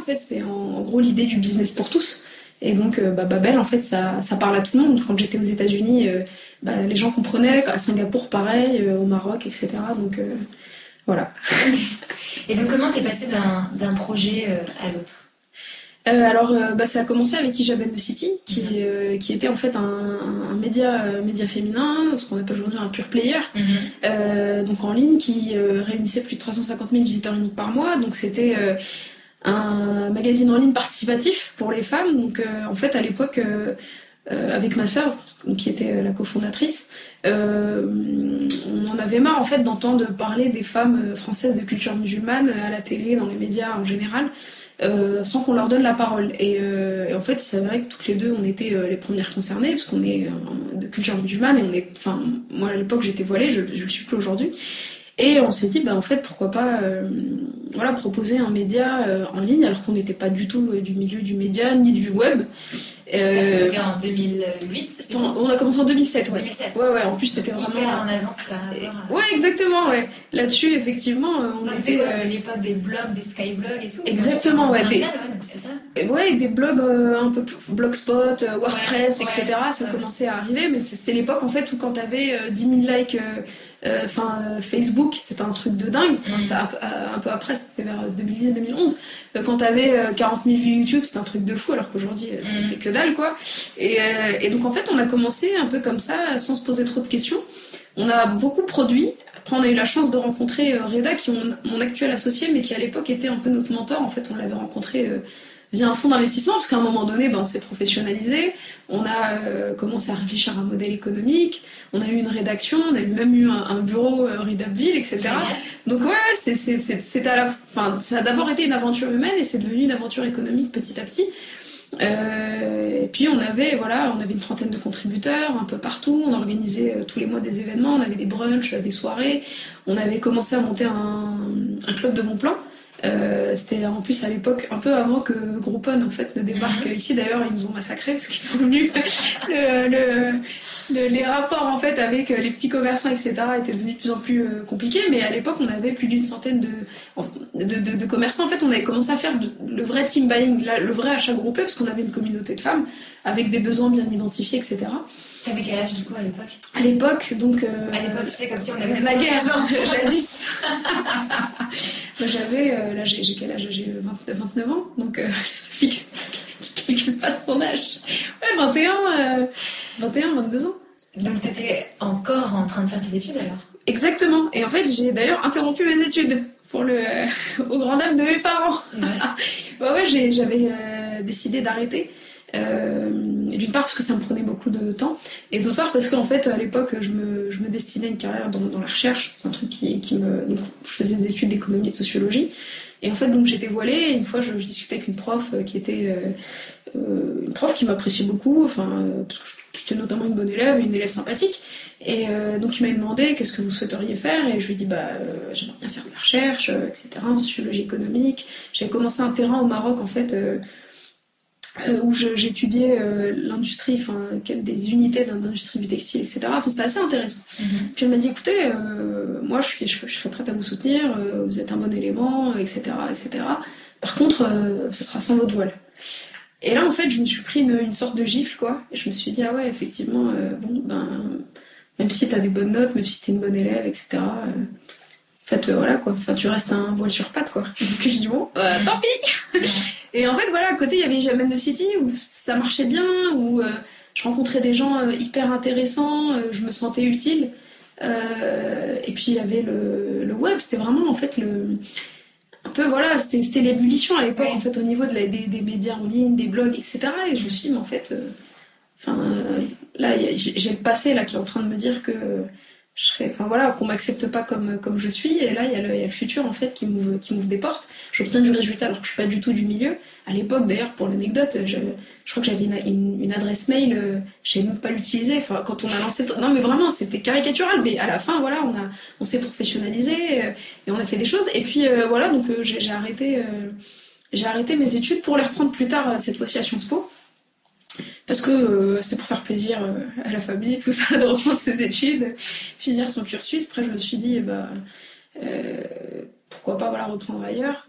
en fait, c'était en, gros l'idée du business pour tous. Et donc, bah, Babel, en fait, ça, ça parle à tout le monde. Quand j'étais aux États-Unis, bah, les gens comprenaient. À Singapour, pareil, au Maroc, etc. Donc, voilà. Et donc, comment t'es passé d'un projet à l'autre? Euh, alors, euh, bah, ça a commencé avec Ijabel the City, qui, mhm. euh, qui était en fait un, média, média féminin, ce qu'on appelle aujourd'hui un pure player, mhm. donc en ligne, qui réunissait plus de 350 000 visiteurs uniques par mois. Donc, c'était un magazine en ligne participatif pour les femmes. Donc, en fait, à l'époque, avec ma sœur, qui était la cofondatrice, on en avait marre en fait d'entendre parler des femmes françaises de culture musulmane à la télé, dans les médias en général. Euh, sans qu'on leur donne la parole. Euh, et, en fait, il s'avérait que toutes les deux, on était euh, les premières concernées, parce qu'on est de culture musulmane, et enfin, moi à l'époque j'étais voilée, je, je le suis plus aujourd'hui. Et on s'est dit, bah, en fait, pourquoi pas voilà, proposer un média en ligne, alors qu'on n'était pas du tout du milieu du média ni du web. c'était en 2008 On a commencé en 2007, ouais. Ouais, ouais, en plus c'était vraiment. en avance par rapport Ouais, exactement, ouais. Là-dessus, effectivement, on était. C'était l'époque des blogs, des skyblogs et tout? Exactement, ouais. Des... Ouais, des blogs un peu plus. Blogspot, WordPress, etc. Ça commençait à arriver, mais c'est l'époque en fait où quand t'avais 10 000 likes euh, enfin euh, Facebook, c'était un truc de dingue. Ça, un peu après, c'était vers 2010-2011. Euh, quand t'avais 40 000 vues YouTube, c'était un truc de fou, alors qu'aujourd'hui, c'est que dalle, quoi. Et, et, donc, en fait, on a commencé un peu comme ça, sans se poser trop de questions. On a beaucoup produit. Après, on a eu la chance de rencontrer Reda, qui est mon, mon actuel associé, mais qui à l'époque était un peu notre mentor. En fait, on l'avait rencontré via un fonds d'investissement, parce qu'à un moment donné, ben, on s'est professionnalisé, on a euh, commencé à réfléchir à un modèle économique, on a eu une rédaction, on a même eu un, bureau euh, Redupville, etc. Donc ouais, c'était à la, enfin, ça a d'abord été une aventure humaine et c'est devenu une aventure économique petit à petit. Euh, et puis on avait voilà, on avait une trentaine de contributeurs un peu partout. On organisait euh, tous les mois des événements, on avait des brunchs, des soirées. On avait commencé à monter un, un club de bon plan. Euh, c'était en plus à l'époque un peu avant que Groupon en fait ne débarque mhm. ici. D'ailleurs, ils nous ont massacrés parce qu'ils sont venus. le, le, les rapports en fait avec les petits commerçants, etc., étaient devenus de plus en plus euh, compliqués. Mais à l'époque, on avait plus d'une centaine de de, de, commerçants. En fait, on avait commencé à faire le vrai team buying, le vrai achat groupé, parce qu'on avait une communauté de femmes avec des besoins bien identifiés, etc. T'avais quel âge du coup à l'époque? À l'époque, donc. Euh, à l'époque, tu sais, comme si on avait. La guerre, jadis J'avais. Euh, là, j'ai quel âge? J'ai 29 ans, donc euh, fixe. Qui calcule pas son âge. Ouais, 21, 21, 22 ans. Donc t'étais encore en train de faire tes études alors? Exactement. Et en fait, j'ai d'ailleurs interrompu mes études pour le, au grand dam de mes parents. Ouais, ouais, ouais j'avais décidé d'arrêter. Euh, d'une part parce que ça me prenait beaucoup de temps, et d'autre part parce qu'en fait à l'époque je me, je me, destinais à une carrière dans, la recherche, c'est un truc qui, qui me... Donc, je faisais des études d'économie et de sociologie, et en fait donc j'étais voilée, une fois je, discutais avec une prof euh, qui était... Euh, euh, une prof qui m'appréciait beaucoup, enfin, parce que j'étais notamment une bonne élève, une élève sympathique, et donc il m'a demandé qu'est-ce que vous souhaiteriez faire, et je lui ai dit bah j'aimerais bien faire de la recherche, etc., en sociologie économique. J'avais commencé un terrain au Maroc en fait où j'étudiais euh, l'industrie, enfin des unités d'industrie du textile, etc. Enfin, c'était assez intéressant. Mhm. Puis elle m'a dit, écoutez, euh, moi je, suis, je, serais prête à vous soutenir, vous êtes un bon élément, etc. etc. Par contre, ce sera sans votre voile. Et là, en fait, je me suis pris une, sorte de gifle, quoi. Et je me suis dit, ah ouais, effectivement, bon, ben, même si t'as des bonnes notes, même si t'es une bonne élève, etc., en fait, voilà, quoi. Enfin, tu restes un voile sur patte, quoi. Donc, je dis, bon, tant pis Et en fait, voilà, à côté, il y avait Jamen de City où ça marchait bien, où euh, je rencontrais des gens euh, hyper intéressants, euh, je me sentais utile. et puis il y avait le, le web, c'était vraiment en fait le. Un peu, voilà, c'était l'ébullition à l'époque, en fait, au niveau de la, des, des, médias en ligne, des blogs, etc. Et je me suis dit, mais en fait, enfin, là, j'ai le passé là qui est en train de me dire que je serais, enfin voilà, qu'on m'accepte pas comme, comme je suis. Et là, il y, a le, y a le futur en fait qui m'ouvre, qui m'ouvre des portes. J'obtiens du résultat alors que je suis pas du tout du milieu. À l'époque, d'ailleurs, pour l'anecdote, je, je, crois que j'avais une, une, adresse mail, euh, je même pas l'utiliser. Enfin, quand on a lancé, non mais vraiment, c'était caricatural. Mais à la fin, voilà, on a, on s'est professionnalisé euh, et on a fait des choses. Et puis euh, voilà, donc euh, j'ai arrêté, j'ai arrêté mes études pour les reprendre plus tard cette fois-ci à Sciences Po parce que euh, c'était pour faire plaisir euh, à la famille, tout ça, de reprendre ses études, finir son cursus. Après, je me suis dit, bah, euh, pourquoi pas voilà, reprendre ailleurs.